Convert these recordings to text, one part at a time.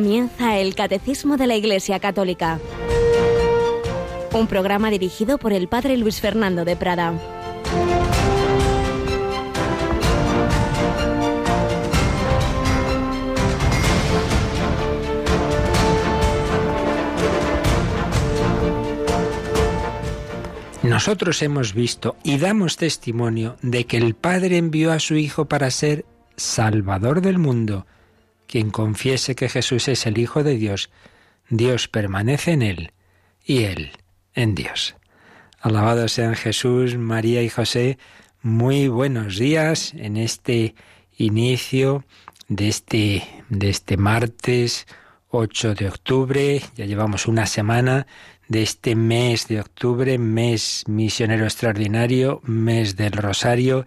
Comienza el Catecismo de la Iglesia Católica. Un programa dirigido por el Padre Luis Fernando de Prada. Nosotros hemos visto y damos testimonio de que el Padre envió a su Hijo para ser Salvador del mundo. Quien confiese que Jesús es el Hijo de Dios, Dios permanece en él y él en Dios. Alabados sean Jesús, María y José. Muy buenos días en este inicio de este, de este martes 8 de octubre. Ya llevamos una semana de este mes de octubre, mes misionero extraordinario, mes del Rosario.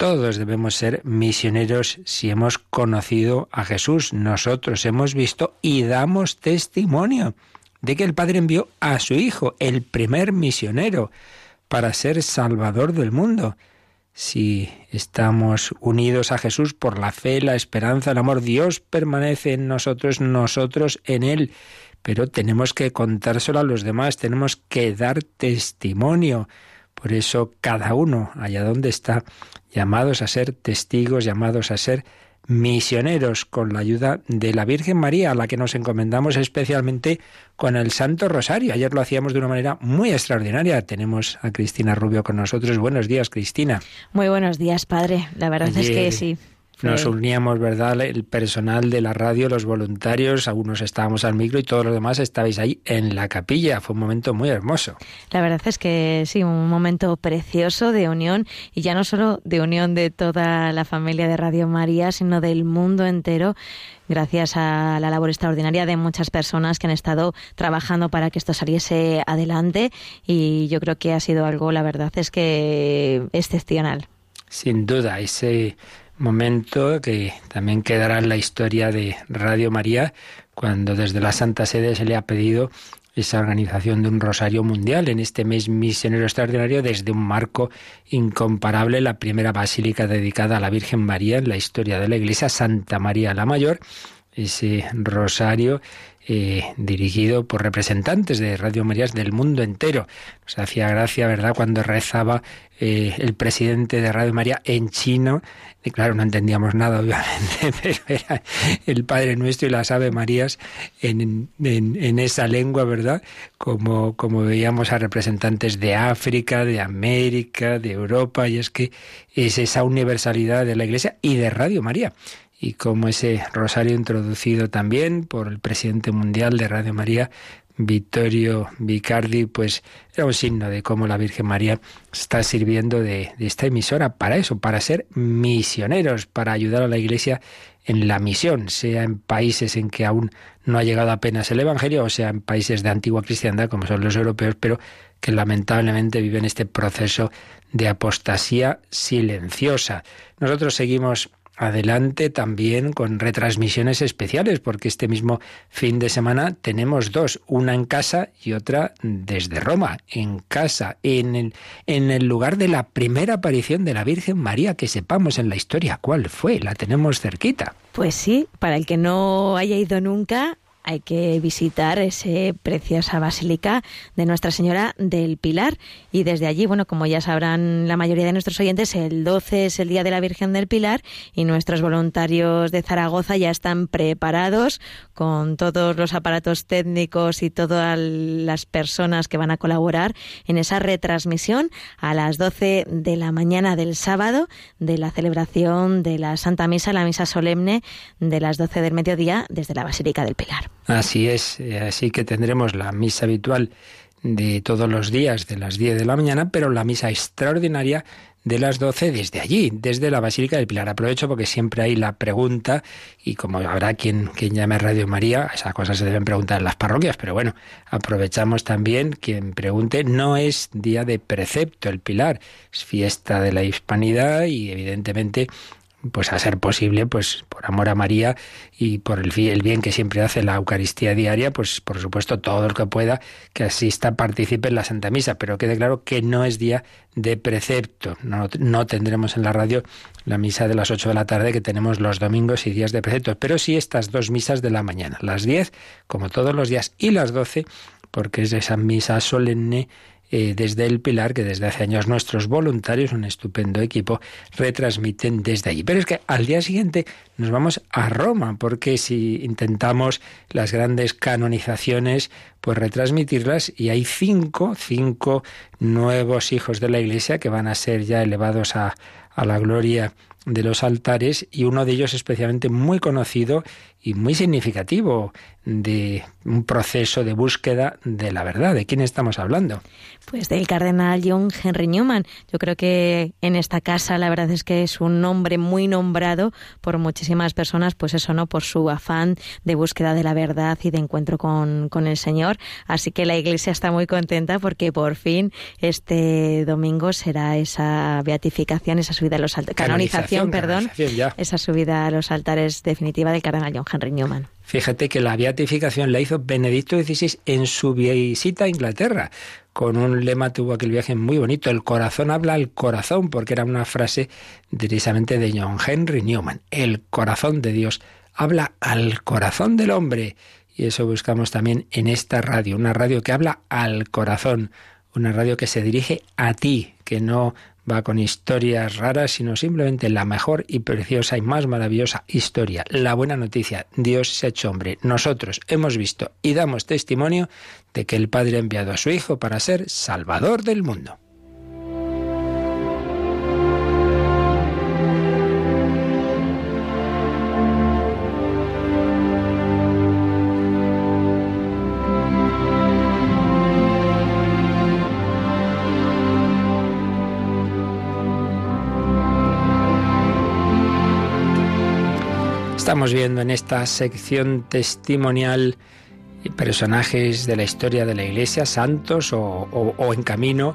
Todos debemos ser misioneros si hemos conocido a Jesús. Nosotros hemos visto y damos testimonio de que el Padre envió a su Hijo, el primer misionero, para ser salvador del mundo. Si estamos unidos a Jesús por la fe, la esperanza, el amor, Dios permanece en nosotros, nosotros en Él pero tenemos que contárselo a los demás, tenemos que dar testimonio. Por eso cada uno, allá donde está, llamados a ser testigos, llamados a ser misioneros con la ayuda de la Virgen María, a la que nos encomendamos especialmente con el Santo Rosario. Ayer lo hacíamos de una manera muy extraordinaria. Tenemos a Cristina Rubio con nosotros. Buenos días, Cristina. Muy buenos días, padre. La verdad es que sí. Nos uníamos, ¿verdad? El personal de la radio, los voluntarios, algunos estábamos al micro y todos los demás estabais ahí en la capilla. Fue un momento muy hermoso. La verdad es que sí, un momento precioso de unión y ya no solo de unión de toda la familia de Radio María, sino del mundo entero gracias a la labor extraordinaria de muchas personas que han estado trabajando para que esto saliese adelante y yo creo que ha sido algo, la verdad es que excepcional. Sin duda, ese momento que también quedará en la historia de Radio María, cuando desde la Santa Sede se le ha pedido esa organización de un rosario mundial. En este mes misionero extraordinario desde un marco incomparable, la primera basílica dedicada a la Virgen María en la historia de la Iglesia, Santa María la Mayor, ese rosario eh, dirigido por representantes de Radio Marías del mundo entero. Nos hacía gracia, ¿verdad?, cuando rezaba eh, el presidente de Radio María en chino. Y claro, no entendíamos nada, obviamente, pero era el Padre Nuestro y las Ave Marías en, en, esa lengua, ¿verdad? Como, como veíamos a representantes de África, de América, de Europa, y es que es esa universalidad de la Iglesia y de Radio María y como ese rosario introducido también por el presidente mundial de Radio María, Vittorio Vicardi, pues era un signo de cómo la Virgen María está sirviendo de, de, esta emisora para eso, para ser misioneros, para ayudar a la Iglesia en la misión, sea en países en que aún no ha llegado apenas el Evangelio, o sea en países de antigua cristiandad como son los europeos, pero que lamentablemente viven este proceso de apostasía silenciosa. Nosotros seguimos adelante también con retransmisiones especiales, porque este mismo fin de semana tenemos dos, una en casa y otra desde Roma, en casa, en el, en el lugar de la primera aparición de la Virgen María, que sepamos en la historia cuál fue, la tenemos cerquita. Pues sí, para el que no haya ido nunca, hay que visitar esa preciosa basílica de Nuestra Señora del Pilar. Y desde allí, bueno, como ya sabrán la mayoría de nuestros oyentes, el 12 es el Día de la Virgen del Pilar y nuestros voluntarios de Zaragoza ya están preparados con todos los aparatos técnicos y todas las personas que van a colaborar en esa retransmisión a las 12 de la mañana del sábado de la celebración de la Santa Misa, la Misa Solemne de las 12 del mediodía desde la Basílica del Pilar. Así es, eh, así que tendremos la misa habitual de todos los días de las 10 de la mañana, pero la misa extraordinaria de las 12 desde allí, desde la Basílica del Pilar. Aprovecho porque siempre hay la pregunta y como habrá quien, quien llame a Radio María, esas cosas se deben preguntar en las parroquias, pero bueno, aprovechamos también quien pregunte, no es día de precepto el Pilar, es fiesta de la hispanidad y evidentemente pues a ser posible, pues por amor a María y por el, bien que siempre hace la Eucaristía diaria, pues por supuesto todo el que pueda que asista, participe en la Santa Misa, pero quede claro que no es día de precepto. No, no tendremos en la radio la misa de las 8 de la tarde que tenemos los domingos y días de precepto, pero sí estas dos misas de la mañana, las 10 como todos los días y las 12 porque es esa misa solemne eh, desde el Pilar, que desde hace años nuestros voluntarios, un estupendo equipo, retransmiten desde allí. Pero es que al día siguiente nos vamos a Roma, porque si intentamos las grandes canonizaciones, pues retransmitirlas, y hay cinco, cinco nuevos hijos de la Iglesia que van a ser ya elevados a, a la gloria de los altares y uno de ellos especialmente muy conocido y muy significativo de un proceso de búsqueda de la verdad. ¿De quién estamos hablando? Pues del cardenal John Henry Newman. Yo creo que en esta casa la verdad es que es un nombre muy nombrado por muchísimas personas, pues eso, ¿no? Por su afán de búsqueda de la verdad y de encuentro con, con el Señor. Así que la Iglesia está muy contenta porque por fin este domingo será esa beatificación, esa subida a los altares, canonización, perdón, esa subida a los altares definitiva del cardenal John Henry Newman. Fíjate que la beatificación la hizo Benedicto XVI en su visita a Inglaterra. Con un lema tuvo aquel viaje muy bonito. El corazón habla al corazón, porque era una frase precisamente de John Henry Newman. El corazón de Dios habla al corazón del hombre. Y eso buscamos también en esta radio, una radio que habla al corazón, una radio que se dirige a ti, que no va con historias raras, sino simplemente la mejor y preciosa y más maravillosa historia. La buena noticia, Dios se ha hecho hombre. Nosotros hemos visto y damos testimonio de que el Padre ha enviado a su Hijo para ser Salvador del mundo. Estamos viendo en esta sección testimonial personajes de la historia de la Iglesia, santos o, en camino,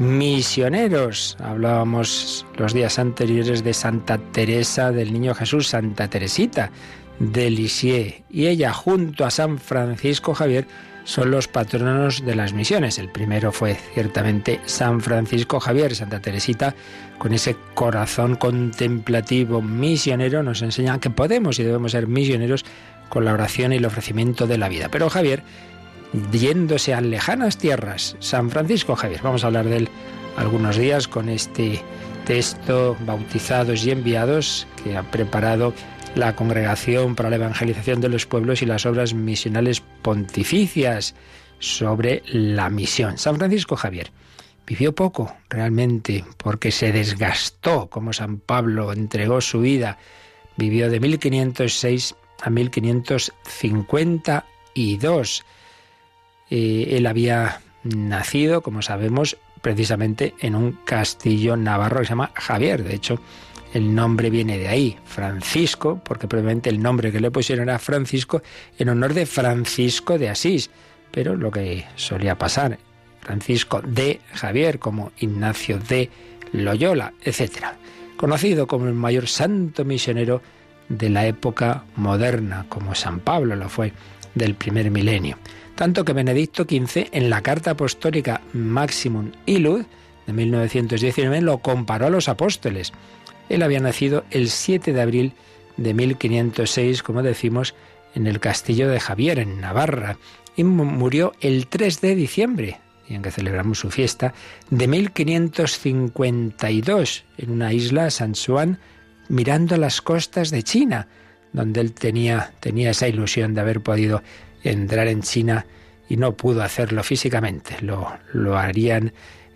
misioneros. Hablábamos los días anteriores de Santa Teresa del Niño Jesús, Santa Teresita de Lisieux, y ella junto a San Francisco Javier son los patronos de las misiones. El primero fue ciertamente San Francisco Javier, Santa Teresita, con ese corazón contemplativo misionero, nos enseña que podemos y debemos ser misioneros con la oración y el ofrecimiento de la vida. Pero Javier, yéndose a lejanas tierras, San Francisco Javier, vamos a hablar de él algunos días con este texto, bautizados y enviados, que ha preparado la Congregación para la Evangelización de los Pueblos y las Obras Misionales Pontificias sobre la misión. San Francisco Javier vivió poco realmente porque se desgastó como San Pablo, entregó su vida, vivió de 1506 a 1552. Eh, él había nacido, como sabemos, precisamente en un castillo navarro que se llama Javier. De hecho, el nombre viene de ahí, Francisco, porque probablemente el nombre que le pusieron era Francisco en honor de Francisco de Asís. Pero lo que solía pasar, Francisco de Javier, como Ignacio de Loyola, etc. Conocido como el mayor santo misionero de la época moderna, como San Pablo lo fue del primer milenio. Tanto que Benedicto XV, en la carta apostólica Maximum Ilud de 1919, lo comparó a los apóstoles él había nacido el 7 de abril de 1506, como decimos, en el castillo de Javier, en Navarra, y murió el 3 de diciembre, en que celebramos su fiesta, de 1552, en una isla, San Juan, mirando las costas de China, donde él tenía, tenía esa ilusión de haber podido entrar en China y no pudo hacerlo físicamente. Lo, lo harían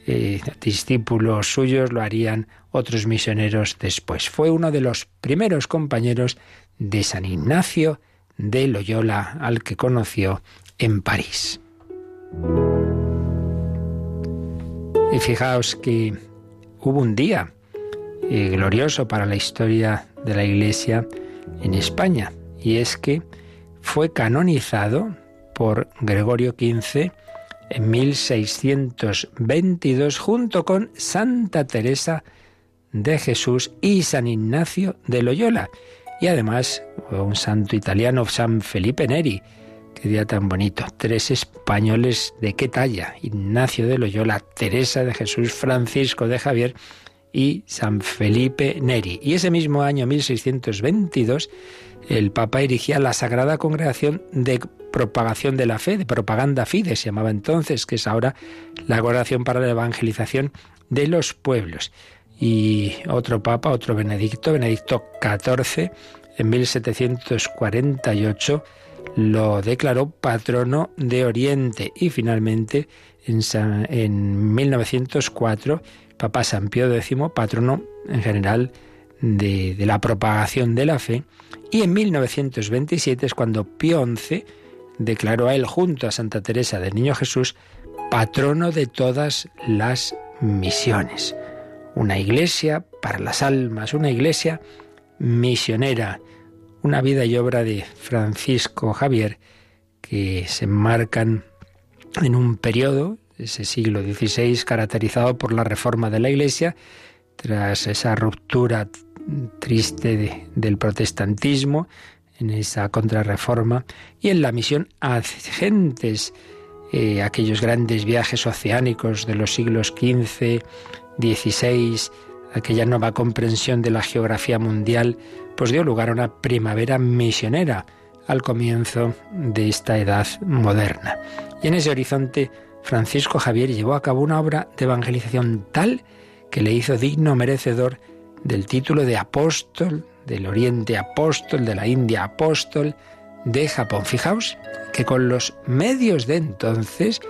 eh, discípulos suyos, lo harían otros misioneros después. Fue uno de los primeros compañeros de San Ignacio de Loyola, al que conoció en París. Y fijaos que hubo un día eh, glorioso para la historia de la Iglesia en España, y es que fue canonizado por Gregorio XV en 1622 junto con Santa Teresa de Jesús y San Ignacio de Loyola. Y además un santo italiano, San Felipe Neri. Qué día tan bonito. Tres españoles de qué talla. Ignacio de Loyola, Teresa de Jesús, Francisco de Javier y San Felipe Neri. Y ese mismo año 1622 el Papa erigía la Sagrada Congregación de Propagación de la Fe, de Propaganda Fide, se llamaba entonces, que es ahora la Congregación para la Evangelización de los Pueblos. Y otro Papa, otro Benedicto, Benedicto XIV, en 1748 lo declaró patrono de Oriente y finalmente en, en 1904 Papa San Pío X, patrono en general de, de, la propagación de la fe, y en 1927 es cuando Pío XI declaró a él junto a Santa Teresa del Niño Jesús patrono de todas las misiones. Una iglesia para las almas, una iglesia misionera, una vida y obra de Francisco Javier que se enmarcan en un periodo, ese siglo XVI, caracterizado por la reforma de la Iglesia, tras esa ruptura triste del protestantismo, en esa contrarreforma, y en la misión a gentes, eh, aquellos grandes viajes oceánicos de los siglos XV, XVI, aquella nueva comprensión de la geografía mundial, pues dio lugar a una primavera misionera al comienzo de esta edad moderna. Y en ese horizonte, Francisco Javier llevó a cabo una obra de evangelización tal que le hizo digno merecedor del título de apóstol, del Oriente apóstol, de la India apóstol, de Japón. Fijaos que con los medios de entonces,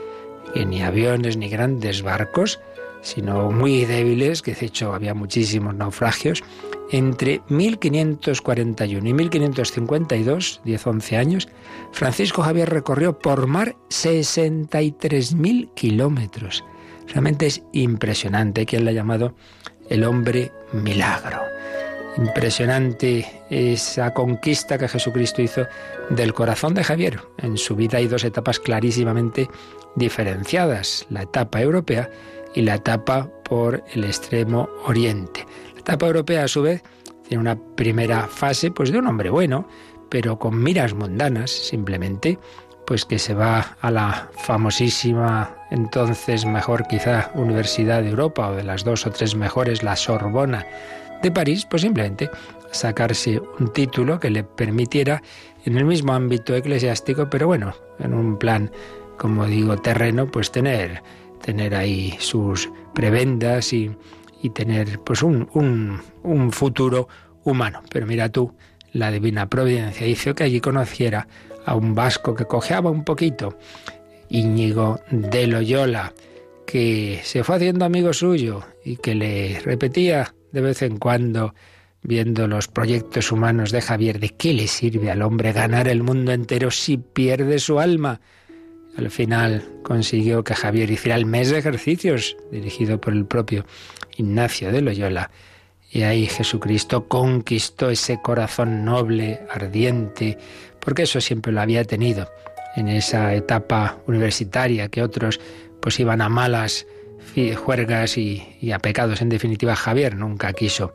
que ni aviones ni grandes barcos, sino muy débiles, que de hecho había muchísimos naufragios, entre 1541 y 1552, 10-11 años, Francisco Javier recorrió por mar 63.000 kilómetros. Realmente es impresionante, quien le ha llamado el hombre milagro. Impresionante esa conquista que Jesucristo hizo del corazón de Javier. En su vida hay dos etapas clarísimamente diferenciadas, la etapa europea y la etapa por el extremo oriente. La etapa europea, a su vez, tiene una primera fase pues de un hombre bueno, pero con miras mundanas, simplemente, pues que se va a la famosísima, entonces mejor quizá, Universidad de Europa, o de las dos o tres mejores, la Sorbona de París, pues simplemente sacarse un título que le permitiera en el mismo ámbito eclesiástico, pero bueno, en un plan, como digo, terreno, pues tener tener ahí sus prebendas y, tener pues un, un, futuro humano. Pero mira tú, la divina providencia hizo que allí conociera a un vasco que cojeaba un poquito, Íñigo de Loyola, que se fue haciendo amigo suyo y que le repetía de vez en cuando, viendo los proyectos humanos de Javier, de qué le sirve al hombre ganar el mundo entero si pierde su alma. Al final consiguió que Javier hiciera el mes de ejercicios, dirigido por el propio Ignacio de Loyola. Y ahí Jesucristo conquistó ese corazón noble, ardiente, porque eso siempre lo había tenido en esa etapa universitaria que otros pues iban a malas juergas y, y a pecados. En definitiva, Javier nunca quiso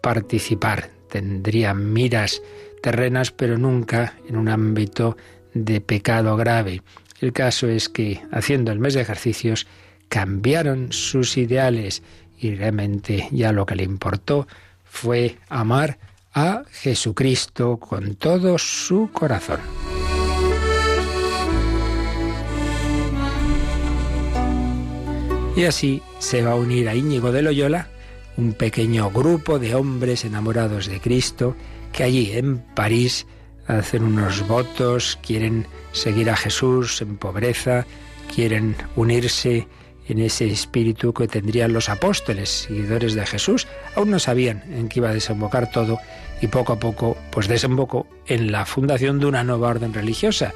participar. Tendría miras terrenas, pero nunca en un ámbito de pecado grave. El caso es que, haciendo el mes de ejercicios, cambiaron sus ideales y realmente ya lo que le importó fue amar a Jesucristo con todo su corazón. Y así se va a unir a Íñigo de Loyola, un pequeño grupo de hombres enamorados de Cristo que allí en París hacen unos votos, quieren seguir a Jesús en pobreza, quieren unirse en ese espíritu que tendrían los apóstoles, seguidores de Jesús. Aún no sabían en qué iba a desembocar todo y poco a poco pues desembocó en la fundación de una nueva orden religiosa.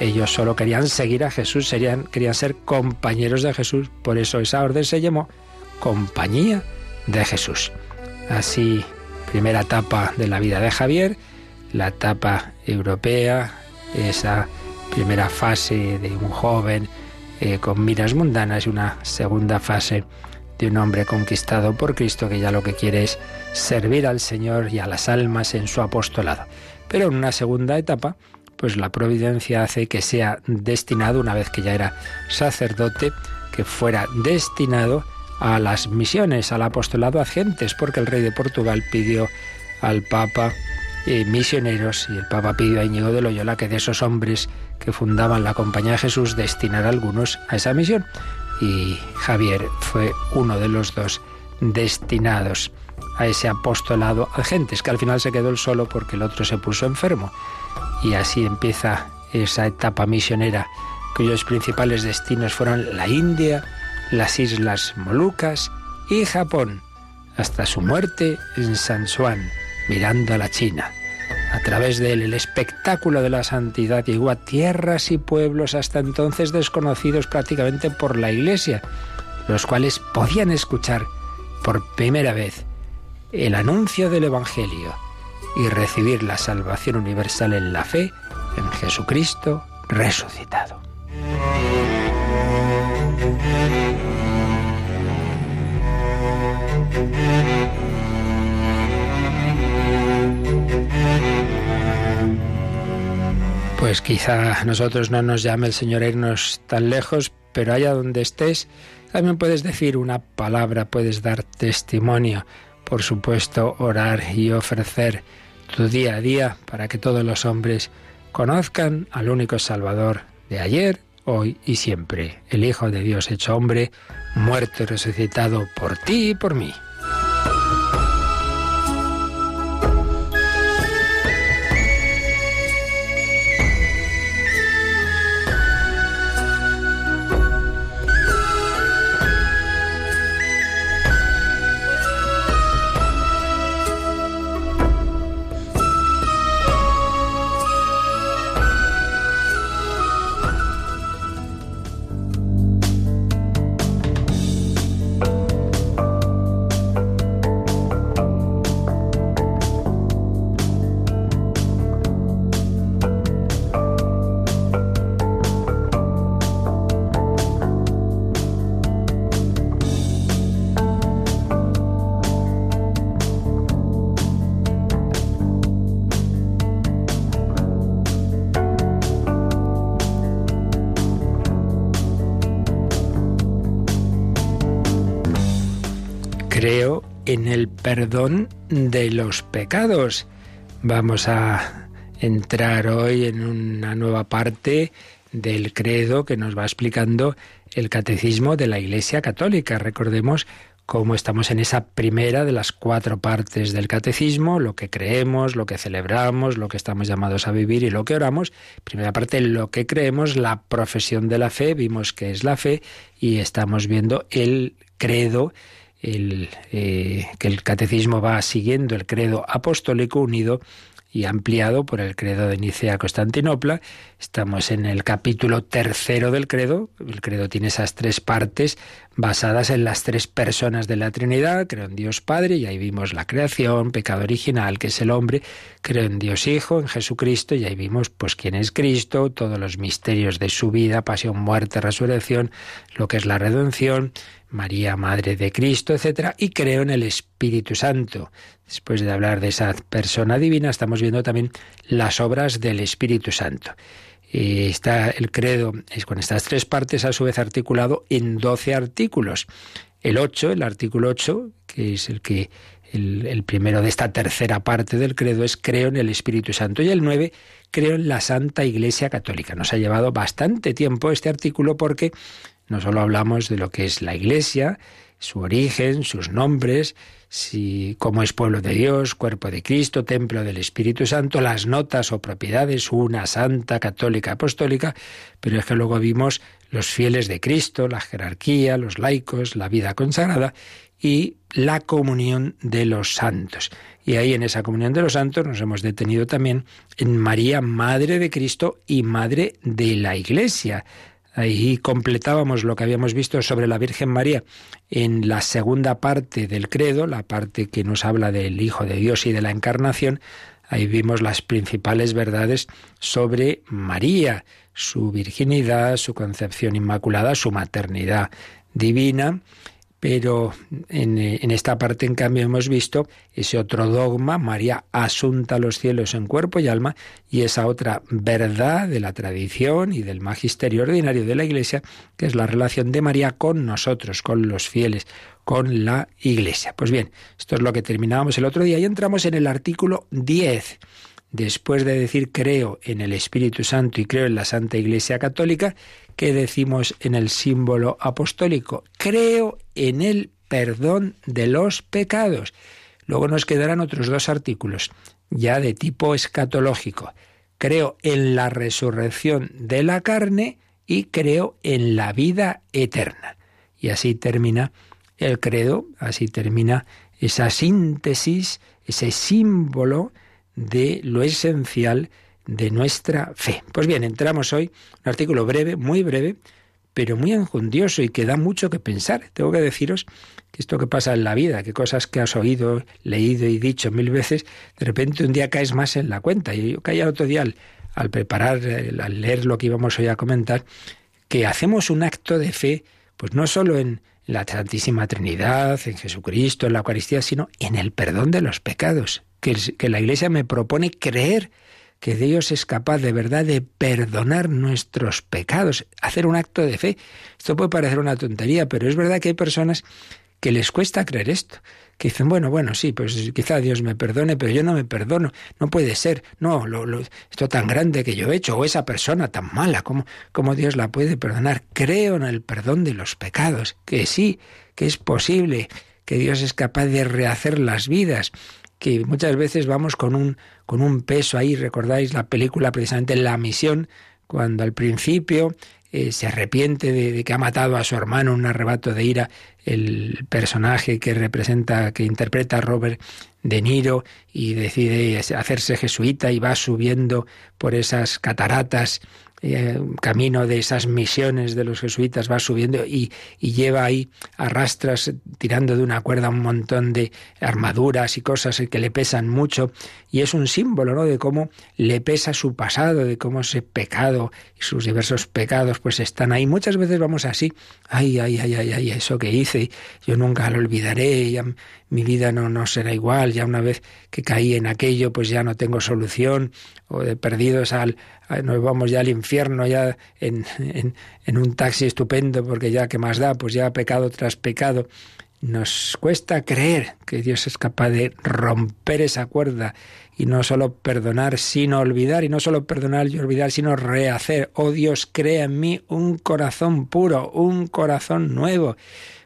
Ellos solo querían seguir a Jesús, serían, querían ser compañeros de Jesús, por eso esa orden se llamó Compañía de Jesús. Así, primera etapa de la vida de Javier, la etapa europea, esa primera fase de un joven eh, con miras mundanas y una segunda fase de un hombre conquistado por Cristo que ya lo que quiere es servir al Señor y a las almas en su apostolado. Pero en una segunda etapa, pues la providencia hace que sea destinado, una vez que ya era sacerdote, que fuera destinado a las misiones, al apostolado a gentes, porque el rey de Portugal pidió al Papa eh, misioneros y el Papa pidió a Íñigo de Loyola que de esos hombres que fundaban la Compañía de Jesús destinara algunos a esa misión. Y Javier fue uno de los dos destinados a ese apostolado a gentes, que al final se quedó él solo porque el otro se puso enfermo. Y así empieza esa etapa misionera cuyos principales destinos fueron la India, las Islas Molucas y Japón, hasta su muerte en San Juan, mirando a la China. A través de él el espectáculo de la santidad llegó a tierras y pueblos hasta entonces desconocidos prácticamente por la Iglesia, los cuales podían escuchar por primera vez el anuncio del Evangelio y recibir la salvación universal en la fe en Jesucristo resucitado. Pues quizá a nosotros no nos llame el Señor a irnos tan lejos, pero allá donde estés, también puedes decir una palabra, puedes dar testimonio, por supuesto, orar y ofrecer tu día a día para que todos los hombres conozcan al único Salvador de ayer, hoy y siempre, el Hijo de Dios hecho hombre, muerto y resucitado por ti y por mí. Perdón de los pecados. Vamos a entrar hoy en una nueva parte del credo que nos va explicando el catecismo de la Iglesia Católica. Recordemos cómo estamos en esa primera de las cuatro partes del catecismo, lo que creemos, lo que celebramos, lo que estamos llamados a vivir y lo que oramos. Primera parte, lo que creemos, la profesión de la fe, vimos que es la fe y estamos viendo el credo el, eh, que el catecismo va siguiendo el credo apostólico unido y ampliado por el credo de Nicea Constantinopla. Estamos en el capítulo tercero del credo. El credo tiene esas tres partes basadas en las tres personas de la Trinidad. Creo en Dios Padre, y ahí vimos la creación, pecado original, que es el hombre. Creo en Dios Hijo, en Jesucristo, y ahí vimos pues quién es Cristo, todos los misterios de su vida, pasión, muerte, resurrección, lo que es la redención María, Madre de Cristo, etc. Y creo en el Espíritu Santo. Después de hablar de esa persona divina, estamos viendo también las obras del Espíritu Santo. Y está el credo, es con estas tres partes, a su vez articulado en doce artículos. El 8, el artículo 8, que es el que el, el, primero de esta tercera parte del credo es creo en el Espíritu Santo. Y el 9, creo en la Santa Iglesia Católica. Nos ha llevado bastante tiempo este artículo porque no solo hablamos de lo que es la Iglesia, su origen, sus nombres, si cómo es pueblo de Dios, cuerpo de Cristo, templo del Espíritu Santo, las notas o propiedades, una santa, católica, apostólica, pero es que luego vimos los fieles de Cristo, la jerarquía, los laicos, la vida consagrada y la comunión de los santos. Y ahí en esa comunión de los santos nos hemos detenido también en María, Madre de Cristo y Madre de la Iglesia. Ahí completábamos lo que habíamos visto sobre la Virgen María en la segunda parte del credo, la parte que nos habla del Hijo de Dios y de la Encarnación. Ahí vimos las principales verdades sobre María, su virginidad, su concepción inmaculada, su maternidad divina, pero en, en, esta parte, en cambio, hemos visto ese otro dogma, María asunta los cielos en cuerpo y alma, y esa otra verdad de la tradición y del magisterio ordinario de la Iglesia, que es la relación de María con nosotros, con los fieles, con la Iglesia. Pues bien, esto es lo que terminábamos el otro día y entramos en el artículo 10 después de decir creo en el Espíritu Santo y creo en la Santa Iglesia Católica, ¿qué decimos en el símbolo apostólico? Creo en el perdón de los pecados. Luego nos quedarán otros dos artículos, ya de tipo escatológico. Creo en la resurrección de la carne y creo en la vida eterna. Y así termina el credo, así termina esa síntesis, ese símbolo de lo esencial de nuestra fe. Pues bien, entramos hoy, un artículo breve, muy breve, pero muy enjundioso y que da mucho que pensar. Tengo que deciros que esto que pasa en la vida, que cosas que has oído, leído y dicho mil veces, de repente un día caes más en la cuenta. Y yo caía otro día al, preparar, al leer lo que íbamos hoy a comentar, que hacemos un acto de fe, pues no solo en, la Santísima Trinidad, en Jesucristo, en la Eucaristía, sino en el perdón de los pecados que, la Iglesia me propone creer que Dios es capaz de verdad de perdonar nuestros pecados, hacer un acto de fe. Esto puede parecer una tontería, pero es verdad que hay personas que les cuesta creer esto, que dicen, bueno, bueno, sí, pues quizá Dios me perdone, pero yo no me perdono, no puede ser, no, lo, esto tan grande que yo he hecho, o esa persona tan mala, ¿cómo, ¿cómo Dios la puede perdonar? Creo en el perdón de los pecados, que sí, que es posible, que Dios es capaz de rehacer las vidas, que muchas veces vamos con un, con un peso ahí, recordáis la película precisamente La Misión, cuando al principio eh, se arrepiente de, que ha matado a su hermano en un arrebato de ira, el personaje que representa, que interpreta a Robert De Niro y decide hacerse jesuita y va subiendo por esas cataratas eh, camino de esas misiones de los jesuitas va subiendo y, y, lleva ahí arrastras tirando de una cuerda un montón de armaduras y cosas que le pesan mucho y es un símbolo ¿no? de cómo le pesa su pasado de cómo ese pecado y sus diversos pecados pues están ahí muchas veces vamos así ay ay ay ay ay eso que hice yo nunca lo olvidaré mi vida no, no será igual ya una vez que caí en aquello pues ya no tengo solución o de perdidos al, nos vamos ya al infierno, ya en, en, un taxi estupendo, porque ya que más da, pues ya pecado tras pecado. Nos cuesta creer que Dios es capaz de romper esa cuerda y no solo perdonar, sino olvidar, y no solo perdonar y olvidar, sino rehacer. Oh Dios, crea en mí un corazón puro, un corazón nuevo.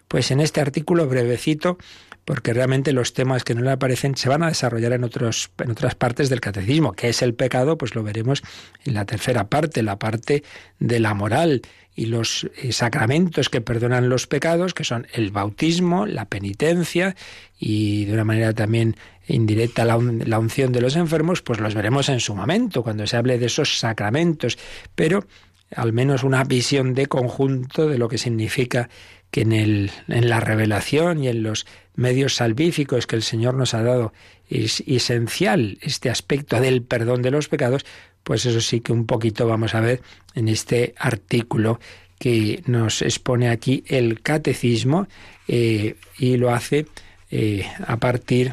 Pues en este artículo brevecito porque realmente los temas que no le aparecen se van a desarrollar en, otros, en otras partes del catecismo. ¿Qué es el pecado? Pues lo veremos en la tercera parte, la parte de la moral y los eh, sacramentos que perdonan los pecados, que son el bautismo, la penitencia y de una manera también indirecta la, la unción de los enfermos, pues los veremos en su momento, cuando se hable de esos sacramentos, pero al menos una visión de conjunto de lo que significa que en, el, en la revelación y en los medios salvíficos que el Señor nos ha dado es esencial este aspecto del perdón de los pecados, pues eso sí que un poquito vamos a ver en este artículo que nos expone aquí el catecismo eh, y lo hace eh, a partir,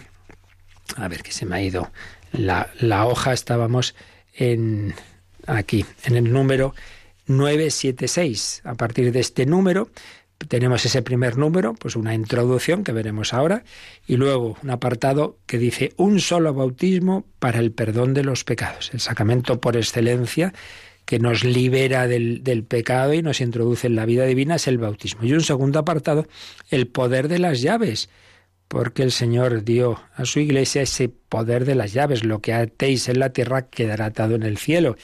a ver que se me ha ido la, la hoja, estábamos en aquí, en el número 976. A partir de este número tenemos ese primer número, pues una introducción que veremos ahora, y luego un apartado que dice un solo bautismo para el perdón de los pecados, el sacramento por excelencia que nos libera del, pecado y nos introduce en la vida divina es el bautismo. Y un segundo apartado, el poder de las llaves, porque el Señor dio a su iglesia ese poder de las llaves. Lo que atéis en la tierra quedará atado en el cielo.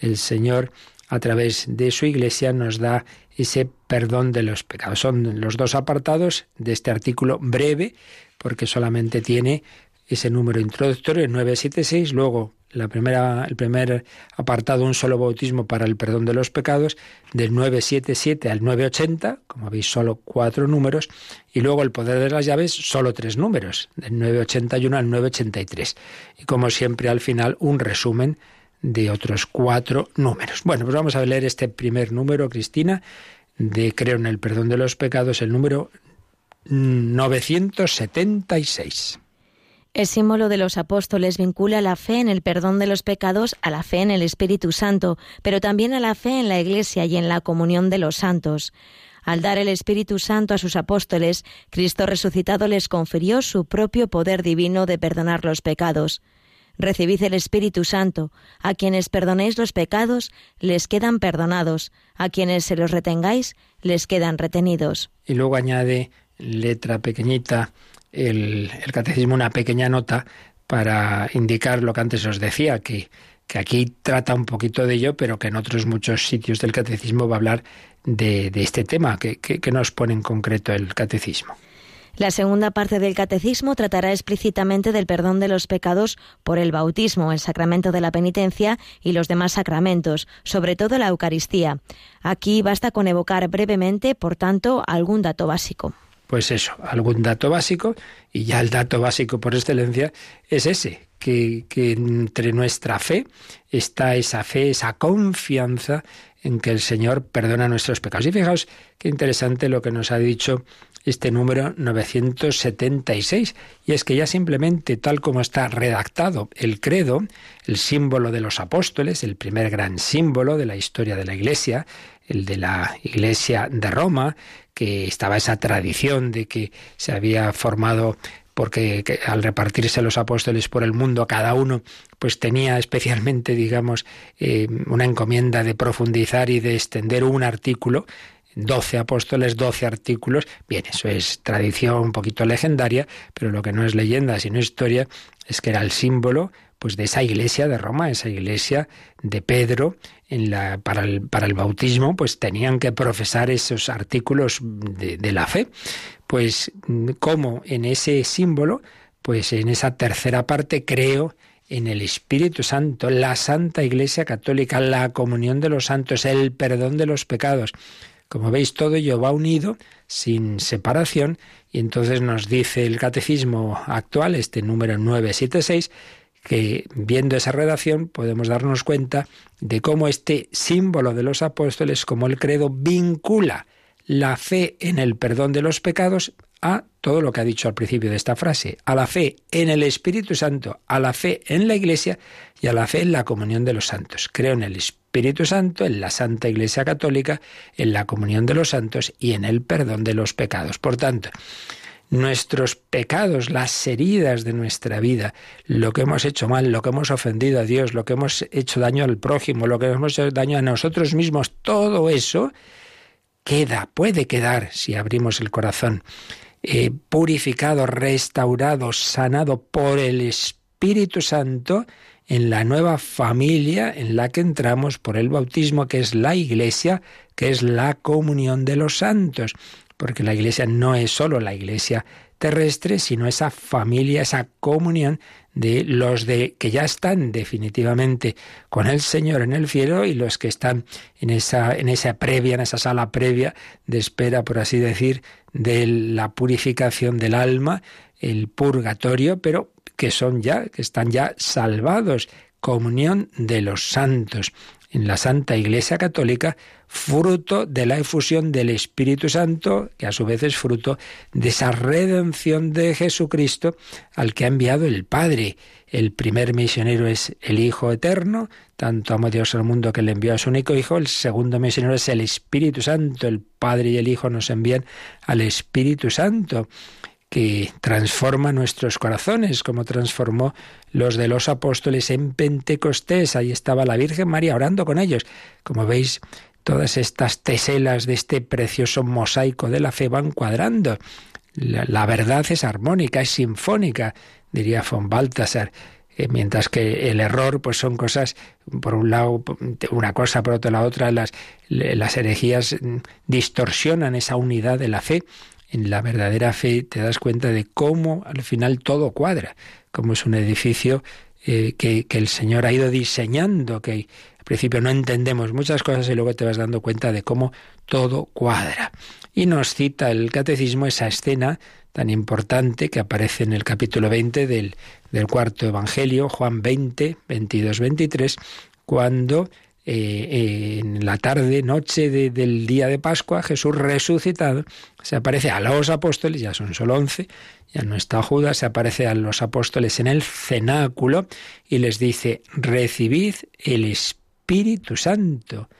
El Señor, a través de su iglesia, nos da ese perdón de los pecados. Son los dos apartados de este artículo breve, porque solamente tiene ese número introductorio, el 976, luego la primera, el primer apartado, un solo bautismo para el perdón de los pecados, del 977 al 980, como veis, solo cuatro números, y luego el poder de las llaves, solo tres números, del 981 al 983. Y como siempre, al final, un resumen de otros cuatro números. Bueno, pues vamos a leer este primer número, Cristina, de Creo en el perdón de los pecados, el número 976. El símbolo de los apóstoles vincula la fe en el perdón de los pecados a la fe en el Espíritu Santo, pero también a la fe en la Iglesia y en la comunión de los santos. Al dar el Espíritu Santo a sus apóstoles, Cristo resucitado les confirió su propio poder divino de perdonar los pecados. Recibid el Espíritu Santo. A quienes perdonéis los pecados, les quedan perdonados. A quienes se los retengáis, les quedan retenidos. Y luego añade letra pequeñita el, catecismo una pequeña nota para indicar lo que antes os decía, que, que, aquí trata un poquito de ello, pero que en otros muchos sitios del catecismo va a hablar de, de este tema, que, que nos pone en concreto el catecismo. La segunda parte del catecismo tratará explícitamente del perdón de los pecados por el bautismo, el sacramento de la penitencia y los demás sacramentos, sobre todo la Eucaristía. Aquí basta con evocar brevemente, por tanto, algún dato básico. Pues eso, algún dato básico, y ya el dato básico por excelencia es ese, que, que entre nuestra fe está esa fe, esa confianza en que el Señor perdona nuestros pecados. Y fijaos qué interesante lo que nos ha dicho este número 976. Y es que ya simplemente tal como está redactado el credo, el símbolo de los apóstoles, el primer gran símbolo de la historia de la Iglesia, el de la Iglesia de Roma, que estaba esa tradición de que se había formado porque al repartirse los apóstoles por el mundo, cada uno pues tenía especialmente, digamos, eh, una encomienda de profundizar y de extender un artículo 12 apóstoles, 12 artículos. Bien, eso es tradición un poquito legendaria, pero lo que no es leyenda, sino historia, es que era el símbolo pues de esa iglesia de Roma, esa iglesia de Pedro, en la, para, el, para el bautismo, pues tenían que profesar esos artículos de, de la fe. Pues como en ese símbolo, pues en esa tercera parte creo en el Espíritu Santo, la Santa Iglesia Católica, la comunión de los santos, el perdón de los pecados. Como veis, todo ello va unido, sin separación, y entonces nos dice el catecismo actual, este número 976, que viendo esa redacción podemos darnos cuenta de cómo este símbolo de los apóstoles, como el credo, vincula la fe en el perdón de los pecados a todo lo que ha dicho al principio de esta frase, a la fe en el Espíritu Santo, a la fe en la Iglesia y a la fe en la comunión de los santos. Creo en el Espíritu Santo, en la Santa Iglesia Católica, en la comunión de los santos y en el perdón de los pecados. Por tanto, nuestros pecados, las heridas de nuestra vida, lo que hemos hecho mal, lo que hemos ofendido a Dios, lo que hemos hecho daño al prójimo, lo que hemos hecho daño a nosotros mismos, todo eso queda, puede quedar si abrimos el corazón, eh, purificado, restaurado, sanado por el Espíritu Santo en la nueva familia en la que entramos por el bautismo, que es la Iglesia, que es la comunión de los santos, porque la Iglesia no es solo la Iglesia terrestre, sino esa familia, esa comunión de los de que ya están definitivamente con el Señor en el cielo y los que están en esa en esa previa, en esa sala previa de espera, por así decir, de la purificación del alma, el purgatorio, pero que son ya, que están ya salvados, comunión de los santos en la Santa Iglesia Católica, fruto de la efusión del Espíritu Santo, que a su vez es fruto de esa redención de Jesucristo al que ha enviado el Padre. El primer misionero es el Hijo Eterno, tanto amó Dios al mundo que le envió a su único Hijo. El segundo misionero es el Espíritu Santo. El Padre y el Hijo nos envían al Espíritu Santo que transforma nuestros corazones, como transformó los de los apóstoles en Pentecostés. Ahí estaba la Virgen María orando con ellos. Como veis, todas estas teselas de este precioso mosaico de la fe van cuadrando. La, verdad es armónica, es sinfónica, diría von Balthasar eh, mientras que el error pues son cosas por un lado una cosa por otro la otra las las herejías distorsionan esa unidad de la fe en la verdadera fe te das cuenta de cómo al final todo cuadra, como es un edificio eh, que, que, el Señor ha ido diseñando, que al principio no entendemos muchas cosas y luego te vas dando cuenta de cómo todo cuadra. Y nos cita el catecismo esa escena tan importante que aparece en el capítulo 20 del, del cuarto Evangelio, Juan 20, 22, 23, cuando eh, en la tarde, noche del día de Pascua, Jesús resucitado, se aparece a los apóstoles, ya son solo once, ya no está Judas, se aparece a los apóstoles en el cenáculo y les dice, recibid el Espíritu Santo.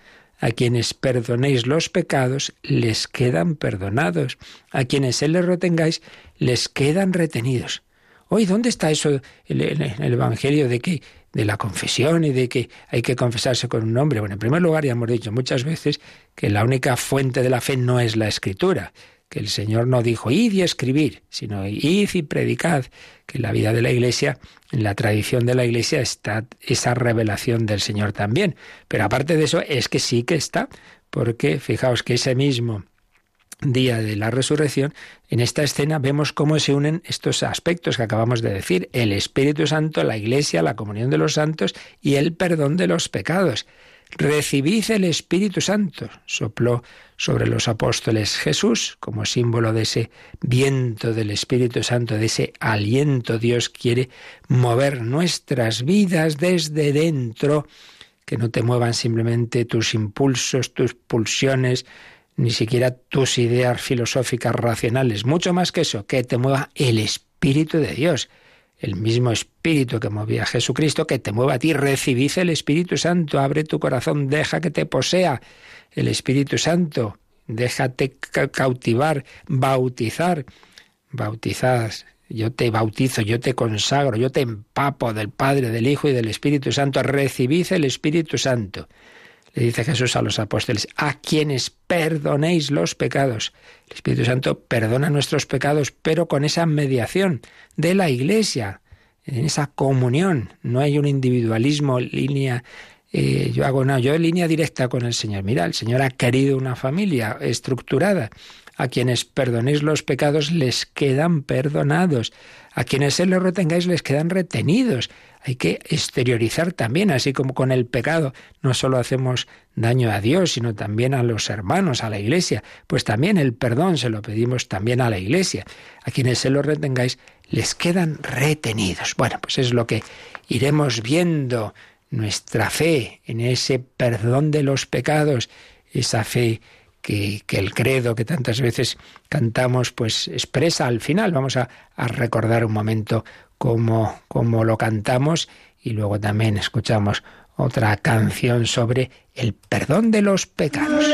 A quienes perdonéis los pecados, les quedan perdonados. A quienes se les retengáis, les quedan retenidos. Hoy, ¿dónde está eso en el Evangelio de que de la confesión y de que hay que confesarse con un nombre. Bueno, en primer lugar, ya hemos dicho muchas veces que la única fuente de la fe no es la escritura, que el Señor no dijo id y escribir, sino id y predicad, que en la vida de la Iglesia, en la tradición de la Iglesia está esa revelación del Señor también. Pero aparte de eso, es que sí que está, porque fijaos que ese mismo día de la resurrección, en esta escena vemos cómo se unen estos aspectos que acabamos de decir, el Espíritu Santo, la Iglesia, la comunión de los santos y el perdón de los pecados. Recibid el Espíritu Santo, sopló sobre los apóstoles Jesús como símbolo de ese viento del Espíritu Santo, de ese aliento. Dios quiere mover nuestras vidas desde dentro, que no te muevan simplemente tus impulsos, tus pulsiones, ni siquiera tus ideas filosóficas racionales, mucho más que eso, que te mueva el Espíritu de Dios, el mismo Espíritu que movía a Jesucristo, que te mueva a ti, recibid el Espíritu Santo, abre tu corazón, deja que te posea. El Espíritu Santo, déjate cautivar, bautizar, bautizad, yo te bautizo, yo te consagro, yo te empapo del Padre, del Hijo y del Espíritu Santo, recibid el Espíritu Santo le dice Jesús a los apóstoles, a quienes perdonéis los pecados. El Espíritu Santo perdona nuestros pecados, pero con esa mediación de la Iglesia, en esa comunión. No hay un individualismo, línea, eh, yo hago no, yo en línea directa con el Señor. Mira, el Señor ha querido una familia estructurada. A quienes perdonéis los pecados les quedan perdonados. A quienes se los retengáis les quedan retenidos hay que exteriorizar también, así como con el pecado no solo hacemos daño a Dios, sino también a los hermanos, a la iglesia, pues también el perdón se lo pedimos también a la iglesia. A quienes se lo retengáis les quedan retenidos. Bueno, pues es lo que iremos viendo nuestra fe en ese perdón de los pecados, esa fe que, el credo que tantas veces cantamos, pues expresa al final. Vamos a, a recordar un momento como, como lo cantamos y luego también escuchamos otra canción sobre el perdón de los pecados.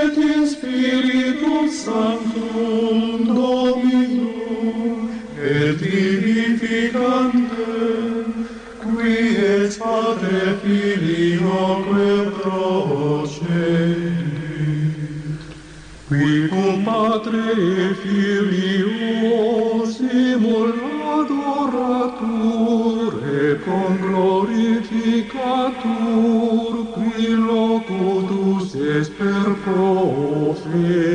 live.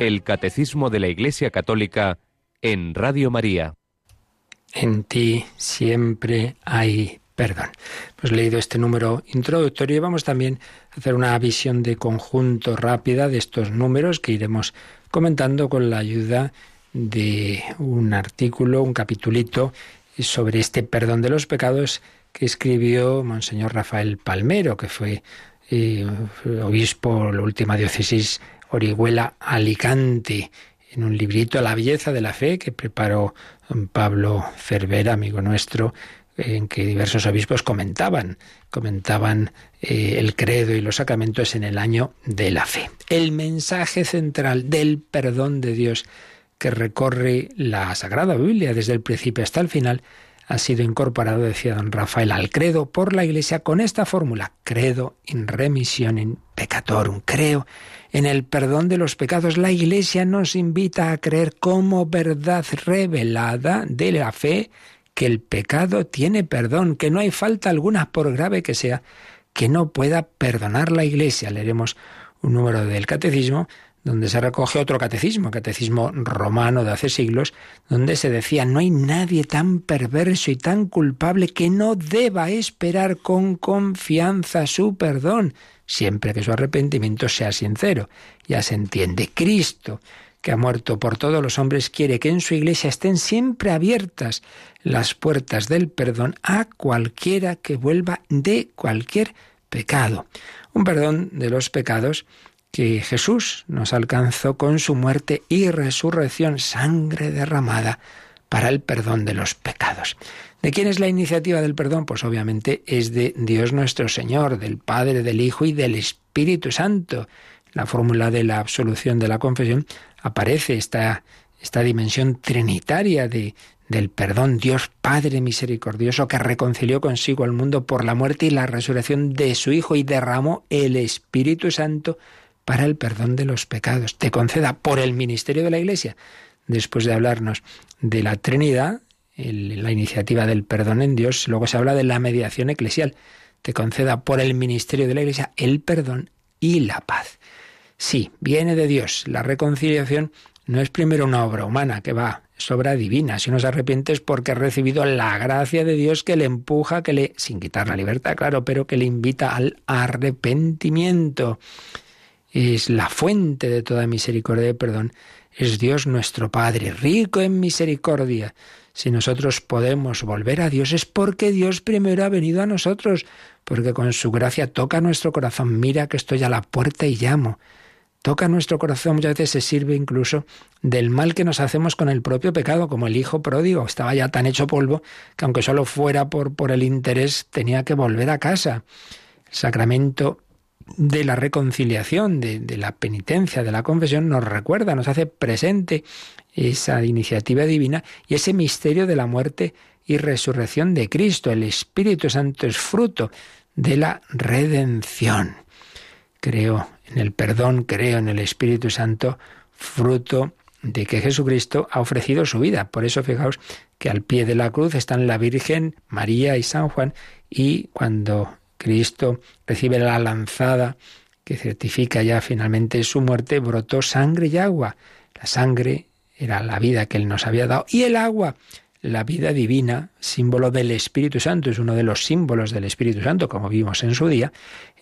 El Catecismo de la Iglesia Católica en Radio María. En ti siempre hay perdón. Hemos leído este número introductorio y vamos también a hacer una visión de conjunto rápida de estos números que iremos comentando con la ayuda de un artículo, un capitulito sobre este perdón de los pecados que escribió Monseñor Rafael Palmero, que fue eh, obispo, la última diócesis Orihuela Alicante, en un librito La belleza de la fe que preparó don Pablo Cervera, amigo nuestro, en que diversos obispos comentaban, comentaban eh, el credo y los sacramentos en el año de la fe. El mensaje central del perdón de Dios que recorre la Sagrada Biblia desde el principio hasta el final ha sido incorporado, decía don Rafael, al credo por la Iglesia con esta fórmula, credo in in peccatorum, creo en el perdón de los pecados. La Iglesia nos invita a creer como verdad revelada de la fe que el pecado tiene perdón, que no hay falta alguna, por grave que sea, que no pueda perdonar la Iglesia. Leeremos un número del catecismo donde se recoge otro catecismo, catecismo romano de hace siglos, donde se decía, no hay nadie tan perverso y tan culpable que no deba esperar con confianza su perdón, siempre que su arrepentimiento sea sincero. Ya se entiende, Cristo, que ha muerto por todos los hombres, quiere que en su iglesia estén siempre abiertas las puertas del perdón a cualquiera que vuelva de cualquier pecado. Un perdón de los pecados que Jesús nos alcanzó con su muerte y resurrección, sangre derramada para el perdón de los pecados. ¿De quién es la iniciativa del perdón? Pues obviamente es de Dios nuestro Señor, del Padre, del Hijo y del Espíritu Santo. La fórmula de la absolución de la confesión aparece esta, esta dimensión trinitaria de, del perdón, Dios Padre misericordioso que reconcilió consigo al mundo por la muerte y la resurrección de su Hijo y derramó el Espíritu Santo para el perdón de los pecados. Te conceda por el ministerio de la Iglesia, después de hablarnos de la Trinidad, la iniciativa del perdón en Dios, luego se habla de la mediación eclesial. Te conceda por el ministerio de la Iglesia el perdón y la paz. Sí, viene de Dios. La reconciliación no es primero una obra humana que va, es obra divina. Si uno se arrepiente es porque ha recibido la gracia de Dios que le empuja, que le, sin quitar la libertad, claro, pero que le invita al arrepentimiento es la fuente de toda misericordia y perdón, es Dios nuestro Padre, rico en misericordia. Si nosotros podemos volver a Dios es porque Dios primero ha venido a nosotros, porque con su gracia toca nuestro corazón. Mira que estoy a la puerta y llamo. Toca nuestro corazón, muchas veces se sirve incluso del mal que nos hacemos con el propio pecado, como el hijo pródigo. Estaba ya tan hecho polvo que aunque solo fuera por, por el interés, tenía que volver a casa. El sacramento de la reconciliación, de, la penitencia, de la confesión, nos recuerda, nos hace presente esa iniciativa divina y ese misterio de la muerte y resurrección de Cristo. El Espíritu Santo es fruto de la redención. Creo en el perdón, creo en el Espíritu Santo, fruto de que Jesucristo ha ofrecido su vida. Por eso fijaos que al pie de la cruz están la Virgen, María y San Juan, y cuando Cristo recibe la lanzada que certifica ya finalmente su muerte, brotó sangre y agua. La sangre era la vida que Él nos había dado y el agua, la vida divina, símbolo del Espíritu Santo, es uno de los símbolos del Espíritu Santo, como vimos en su día,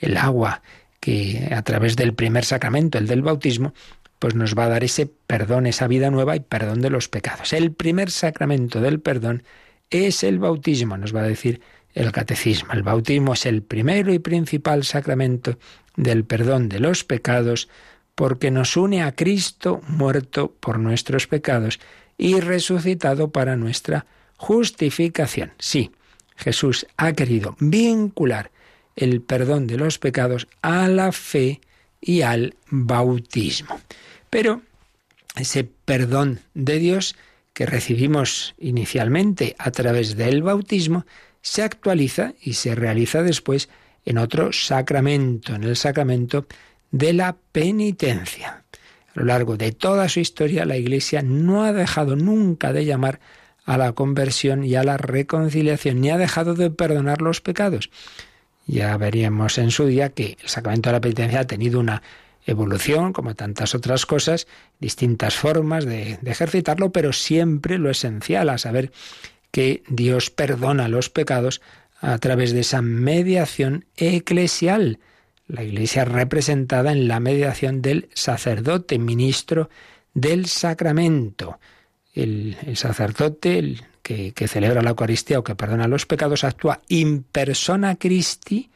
el agua que a través del primer sacramento, el del bautismo, pues nos va a dar ese perdón, esa vida nueva y perdón de los pecados. El primer sacramento del perdón es el bautismo, nos va a decir el catecismo. El bautismo es el primero y principal sacramento del perdón de los pecados porque nos une a Cristo muerto por nuestros pecados y resucitado para nuestra justificación. Sí, Jesús ha querido vincular el perdón de los pecados a la fe y al bautismo. Pero ese perdón de Dios que recibimos inicialmente a través del bautismo se actualiza y se realiza después en otro sacramento, en el sacramento de la penitencia. A lo largo de toda su historia, la Iglesia no ha dejado nunca de llamar a la conversión y a la reconciliación, ni ha dejado de perdonar los pecados. Ya veríamos en su día que el sacramento de la penitencia ha tenido una evolución, como tantas otras cosas, distintas formas de, ejercitarlo, pero siempre lo esencial, a saber que Dios perdona los pecados a través de esa mediación eclesial. La Iglesia representada en la mediación del sacerdote, ministro del sacramento. El, sacerdote el que, que, celebra la Eucaristía o que perdona los pecados actúa in persona Christi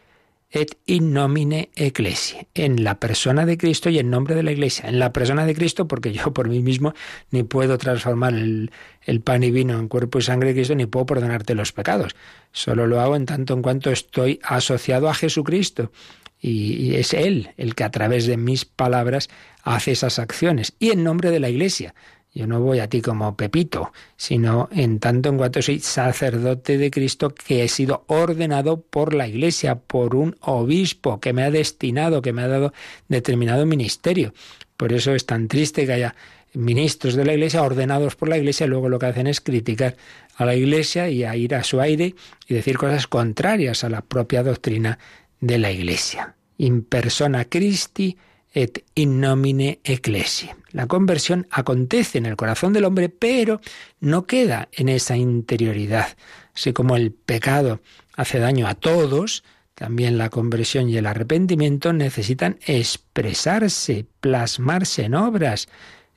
et in nomine ecclesiae, en la persona de Cristo y en nombre de la Iglesia. En la persona de Cristo, porque yo por mí mismo ni puedo transformar el, el, pan y vino en cuerpo y sangre de Cristo, ni puedo perdonarte los pecados. Solo lo hago en tanto en cuanto estoy asociado a Jesucristo. Y, y es Él el que a través de mis palabras hace esas acciones. Y en nombre de la Iglesia. Yo no voy a ti como Pepito, sino en tanto en cuanto soy sacerdote de Cristo que he sido ordenado por la Iglesia, por un obispo que me ha destinado, que me ha dado determinado ministerio. Por eso es tan triste que haya ministros de la Iglesia ordenados por la Iglesia, luego lo que hacen es criticar a la Iglesia y a ir a su aire y decir cosas contrarias a la propia doctrina de la Iglesia. In persona Christi et in nomine ecclesia. La conversión acontece en el corazón del hombre, pero no queda en esa interioridad. Así como el pecado hace daño a todos, también la conversión y el arrepentimiento necesitan expresarse, plasmarse en obras.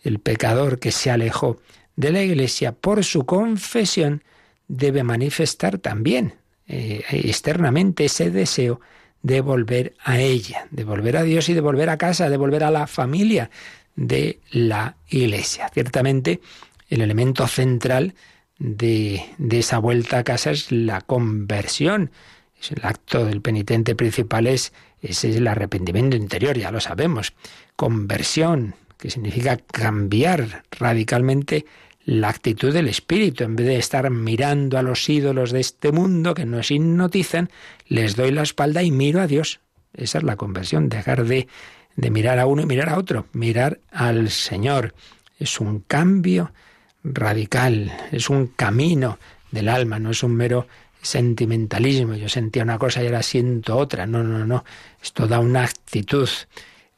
El pecador que se alejó de la Iglesia por su confesión debe manifestar también eh, externamente ese deseo de volver a ella, de volver a Dios y de volver a casa, de volver a la familia de la Iglesia. Ciertamente, el elemento central de, de esa vuelta a casa es la conversión. Es el acto del penitente principal es, es el arrepentimiento interior, ya lo sabemos. Conversión, que significa cambiar radicalmente la actitud del espíritu. En vez de estar mirando a los ídolos de este mundo que nos hipnotizan, les doy la espalda y miro a Dios. Esa es la conversión, dejar de, de mirar a uno y mirar a otro, mirar al Señor. Es un cambio radical, es un camino del alma, no es un mero sentimentalismo. Yo sentía una cosa y ahora siento otra. No, no, no. Esto da una actitud,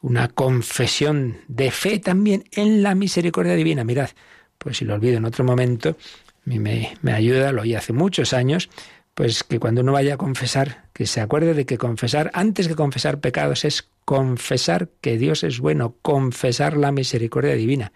una confesión de fe también en la misericordia divina. Mirad, pues si lo olvido en otro momento, a mí me, me ayuda, lo oí hace muchos años, pues que cuando uno vaya a confesar, que se acuerde de que confesar, antes que confesar pecados, es confesar que Dios es bueno, confesar la misericordia divina.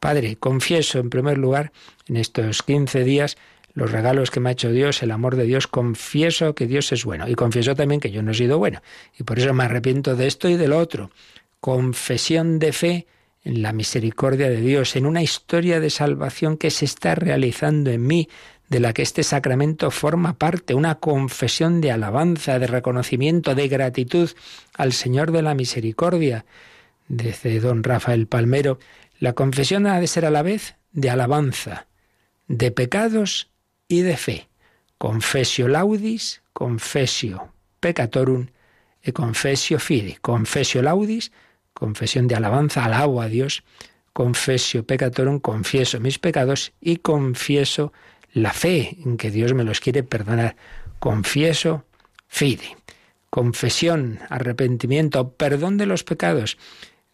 Padre, confieso en primer lugar en estos 15 días los regalos que me ha hecho Dios, el amor de Dios, confieso que Dios es bueno y confieso también que yo no he sido bueno y por eso me arrepiento de esto y de lo otro. Confesión de fe en la misericordia de Dios, en una historia de salvación que se está realizando en mí, de la que este sacramento forma parte, una confesión de alabanza, de reconocimiento, de gratitud al Señor de la Misericordia. Dice don Rafael Palmero, la confesión ha de ser a la vez de alabanza, de pecados y de fe. Confesio laudis, confesio peccatorum e confesio fide. Confesio laudis, confesión de alabanza, alabo a Dios, confesio peccatorum, confieso mis pecados y confieso la fe en que Dios me los quiere perdonar. Confieso fide. Confesión, arrepentimiento, perdón de los pecados.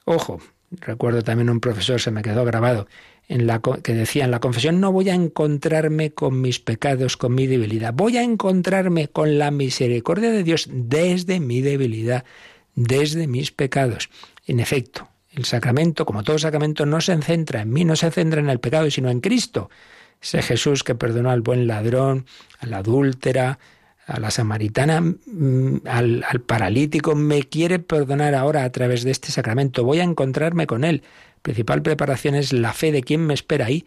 Ojo, recuerdo también un profesor, se me quedó grabado, en la, que decía en la confesión, no voy a encontrarme con mis pecados, con mi debilidad, voy a encontrarme con la misericordia de Dios desde mi debilidad, desde mis pecados. En efecto, el sacramento, como todo sacramento, no se centra en mí, no se centra en el pecado, sino en Cristo. Ese Jesús que perdonó al buen ladrón, a la adúltera, a la samaritana, mm, al, al, paralítico, me quiere perdonar ahora a través de este sacramento. Voy a encontrarme con Él. Principal preparación es la fe de quien me espera ahí.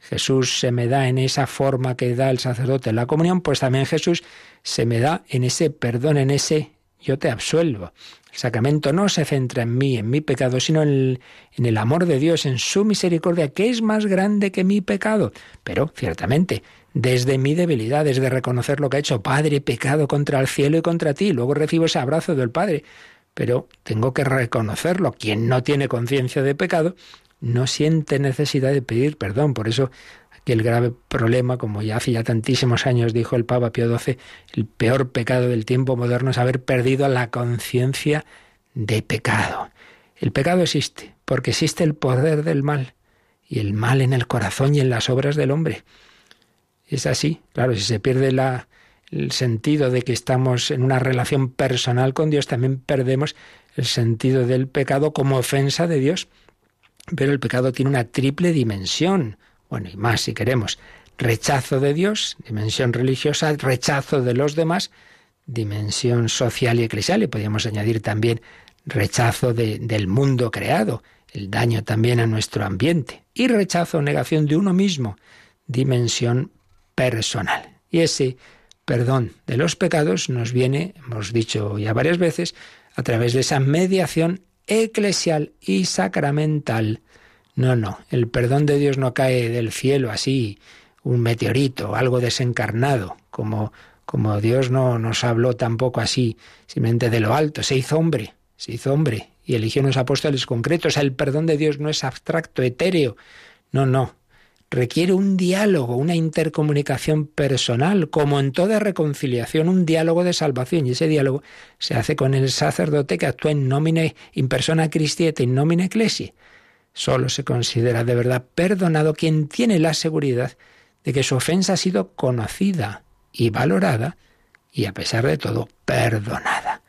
Jesús se me da en esa forma que da el sacerdote en la comunión, pues también Jesús se me da en ese perdón, en ese yo te absuelvo. El sacramento no se centra en mí, en mi pecado, sino en el, amor de Dios, en su misericordia, que es más grande que mi pecado. Pero, ciertamente, desde mi debilidad, desde reconocer lo que ha hecho, Padre, pecado contra el cielo y contra ti, luego recibo ese abrazo del Padre. Pero tengo que reconocerlo. Quien no tiene conciencia de pecado no siente necesidad de pedir perdón. Por eso Aquí el grave problema, como ya hace ya tantísimos años dijo el Papa Pío XII, el peor pecado del tiempo moderno es haber perdido la conciencia de pecado. El pecado existe porque existe el poder del mal y el mal en el corazón y en las obras del hombre. Es así, claro, si se pierde la, el sentido de que estamos en una relación personal con Dios, también perdemos el sentido del pecado como ofensa de Dios. Pero el pecado tiene una triple dimensión, bueno, y más si queremos, rechazo de Dios, dimensión religiosa, rechazo de los demás, dimensión social y eclesial, y podríamos añadir también rechazo del mundo creado, el daño también a nuestro ambiente, y rechazo negación de uno mismo, dimensión personal. Y ese perdón de los pecados nos viene, hemos dicho ya varias veces, a través de esa mediación eclesial y sacramental. No, no, el perdón de Dios no cae del cielo así, un meteorito, algo desencarnado, como, como Dios no nos habló tampoco así, simplemente de lo alto, se hizo hombre, se hizo hombre y eligió unos apóstoles concretos. El perdón de Dios no es abstracto, etéreo. No, no. Requiere un diálogo, una intercomunicación personal, como en toda reconciliación, un diálogo de salvación. Y ese diálogo se hace con el sacerdote que actúa en nomine, in persona Christi et in nomine ecclesiae. Solo se considera de verdad perdonado quien tiene la seguridad de que su ofensa ha sido conocida y valorada y a pesar de todo perdonada.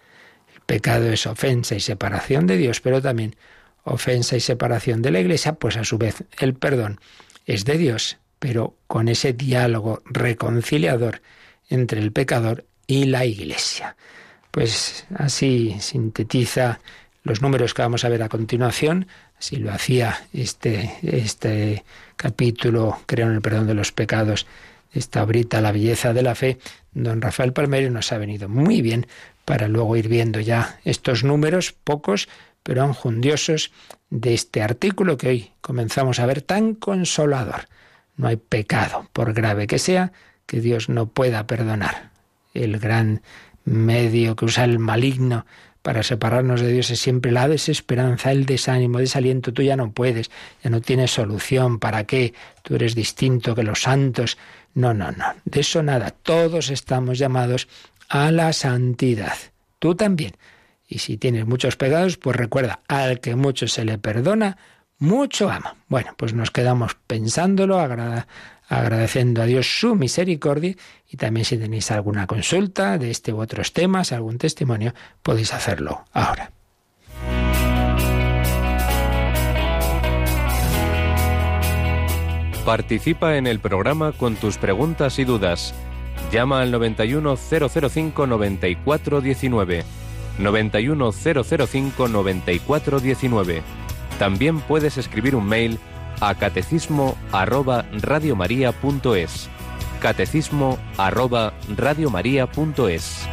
Pecado es ofensa y separación de Dios, pero también ofensa y separación de la Iglesia, pues a su vez el perdón es de Dios, pero con ese diálogo reconciliador entre el pecador y la Iglesia. Pues así sintetiza los números que vamos a ver a continuación, así lo hacía este, este capítulo, creo en el perdón de los pecados, esta obrita, la belleza de la fe, don Rafael Palmero nos ha venido muy bien para luego ir viendo ya estos números, pocos, pero enjundiosos, de este artículo que hoy comenzamos a ver tan consolador. No hay pecado, por grave que sea, que Dios no pueda perdonar. El gran medio que usa el maligno para separarnos de Dios es siempre la desesperanza, el desánimo, el desaliento. Tú ya no puedes, ya no tienes solución. ¿Para qué? Tú eres distinto que los santos. No, no, no. De eso nada. Todos estamos llamados a la santidad. Tú también. Y si tienes muchos pecados, pues recuerda, al que mucho se le perdona, mucho ama. Bueno, pues nos quedamos pensándolo, agradeciendo a Dios su misericordia y también si tenéis alguna consulta de este u otros temas, algún testimonio, podéis hacerlo ahora. Participa en el programa con tus preguntas y dudas Llama al 91005 9419. 91005 9419. También puedes escribir un mail a catecismo arroba radiomaria.es. Catecismo arroba radiomaria.es.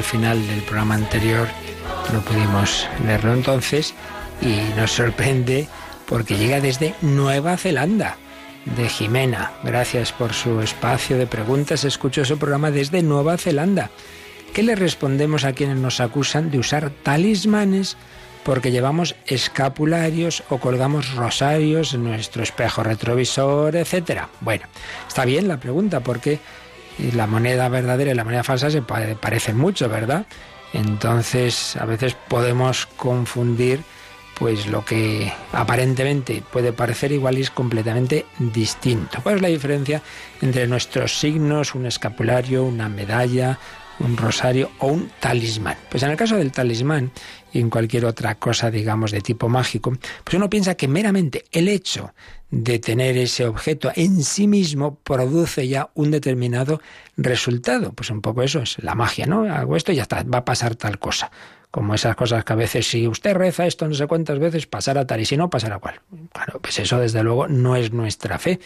al final del programa anterior, no pudimos leerlo entonces, y nos sorprende porque llega desde Nueva Zelanda, de Jimena. Gracias por su espacio de preguntas. Escucho su programa desde Nueva Zelanda. ¿Qué le respondemos a quienes nos acusan de usar talismanes porque llevamos escapularios o colgamos rosarios en nuestro espejo retrovisor, etcétera? Bueno, está bien la pregunta porque la moneda verdadera y la moneda falsa se parecen mucho, ¿verdad? Entonces, a veces podemos confundir pues lo que aparentemente puede parecer igual y es completamente distinto. ¿Cuál es la diferencia entre nuestros signos, un escapulario, una medalla, un rosario o un talismán. Pues en el caso del talismán y en cualquier otra cosa, digamos, de tipo mágico, pues uno piensa que meramente el hecho de tener ese objeto en sí mismo produce ya un determinado resultado. Pues un poco eso es la magia, ¿no? Hago esto y ya está, va a pasar tal cosa. Como esas cosas que a veces si usted reza esto no sé cuántas veces, pasará tal y si no, pasará cual. Claro, pues eso desde luego no es nuestra fe.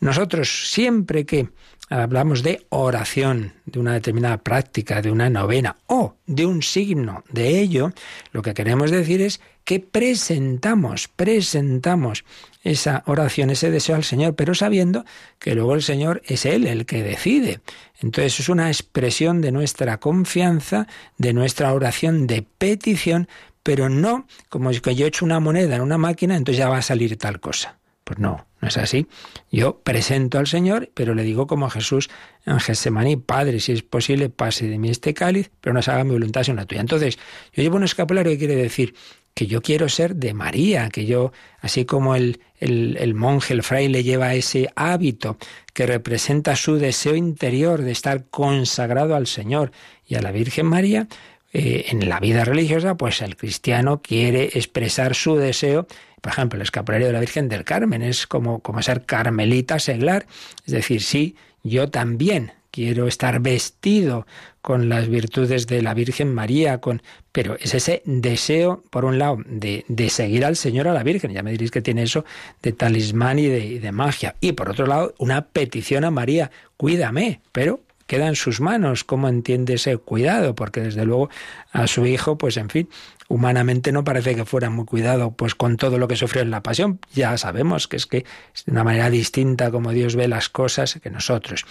Nosotros siempre que hablamos de oración, de una determinada práctica, de una novena o de un signo de ello, lo que queremos decir es que presentamos, presentamos esa oración, ese deseo al Señor, pero sabiendo que luego el Señor es Él el que decide. Entonces es una expresión de nuestra confianza, de nuestra oración de petición, pero no como si yo echo una moneda en una máquina, entonces ya va a salir tal cosa. Pues no, no es así. Yo presento al Señor, pero le digo como a Jesús en Getsemaní, Padre, si es posible, pase de mí este cáliz, pero no se haga mi voluntad sino la tuya. Entonces, yo llevo un escapulario que quiere decir que yo quiero ser de María, que yo, así como el, el, el, monje, el fraile lleva ese hábito que representa su deseo interior de estar consagrado al Señor y a la Virgen María, eh, en la vida religiosa, pues el cristiano quiere expresar su deseo por ejemplo, el escapulario de la Virgen del Carmen es como, como ser carmelita seglar. Es decir, sí, yo también quiero estar vestido con las virtudes de la Virgen María, con pero es ese deseo, por un lado, de, de seguir al Señor a la Virgen, ya me diréis que tiene eso de talismán y de, de magia, y por otro lado, una petición a María, cuídame, pero queda en sus manos cómo entiende ese cuidado, porque desde luego a su hijo, pues en fin, humanamente no parece que fuera muy cuidado, pues con todo lo que sufrió en la pasión, ya sabemos que es que es de una manera distinta como Dios ve las cosas que nosotros.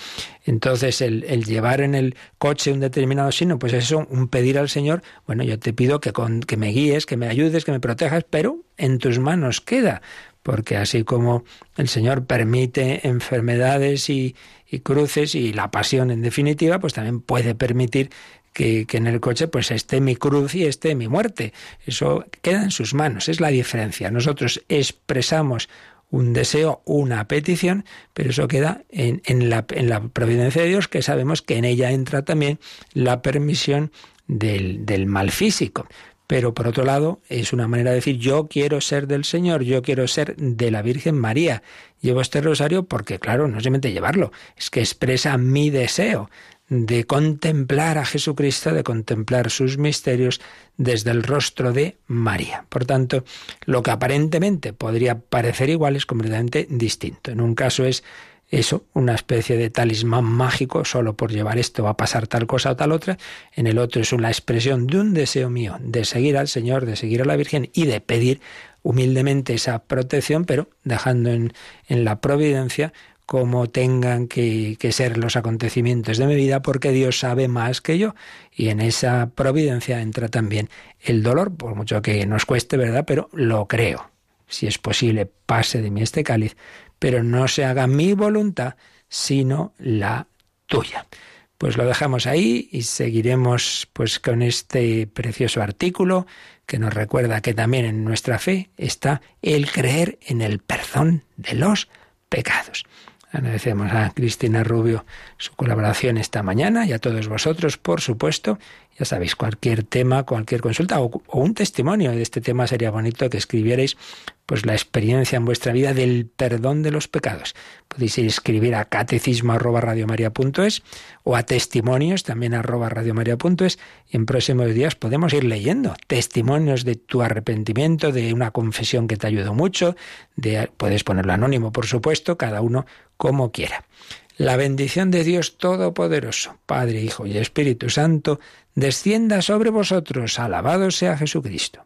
Entonces, el, el llevar en el coche un determinado signo, pues eso, un pedir al Señor, bueno, yo te pido que, con, que me guíes, que me ayudes, que me protejas, pero en tus manos queda, porque así como el Señor permite enfermedades y, y cruces y la pasión en definitiva, pues también puede permitir que, en el coche pues esté mi cruz y esté mi muerte. Eso queda en sus manos, es la diferencia. Nosotros expresamos un deseo, una petición, pero eso queda en, en, la, en la providencia de Dios, que sabemos que en ella entra también la permisión del, del mal físico pero por otro lado es una manera de decir yo quiero ser del Señor, yo quiero ser de la Virgen María. Llevo este rosario porque, claro, no solamente llevarlo, es que expresa mi deseo de contemplar a Jesucristo, de contemplar sus misterios desde el rostro de María. Por tanto, lo que aparentemente podría parecer igual es completamente distinto. En un caso es eso, una especie de talismán mágico, solo por llevar esto va a pasar tal cosa o tal otra. En el otro es una expresión de un deseo mío, de seguir al Señor, de seguir a la Virgen y de pedir humildemente esa protección, pero dejando en, en la providencia cómo tengan que, que, ser los acontecimientos de mi vida, porque Dios sabe más que yo. Y en esa providencia entra también el dolor, por mucho que nos cueste, ¿verdad? Pero lo creo. Si es posible, pase de mí este cáliz, pero no se haga mi voluntad, sino la tuya. Pues lo dejamos ahí y seguiremos pues con este precioso artículo que nos recuerda que también en nuestra fe está el creer en el perdón de los pecados. Agradecemos a Cristina Rubio su colaboración esta mañana y a todos vosotros, por supuesto. Ya sabéis, cualquier tema, cualquier consulta o, o, un testimonio de este tema sería bonito que escribierais pues la experiencia en vuestra vida del perdón de los pecados. Podéis escribir a catecismo arroba o a testimonios también arroba radiomaria.es y en próximos días podemos ir leyendo testimonios de tu arrepentimiento, de una confesión que te ayudó mucho, de, puedes ponerlo anónimo por supuesto, cada uno como quiera. La bendición de Dios Todopoderoso, Padre, Hijo y Espíritu Santo, descienda sobre vosotros. Alabado sea Jesucristo.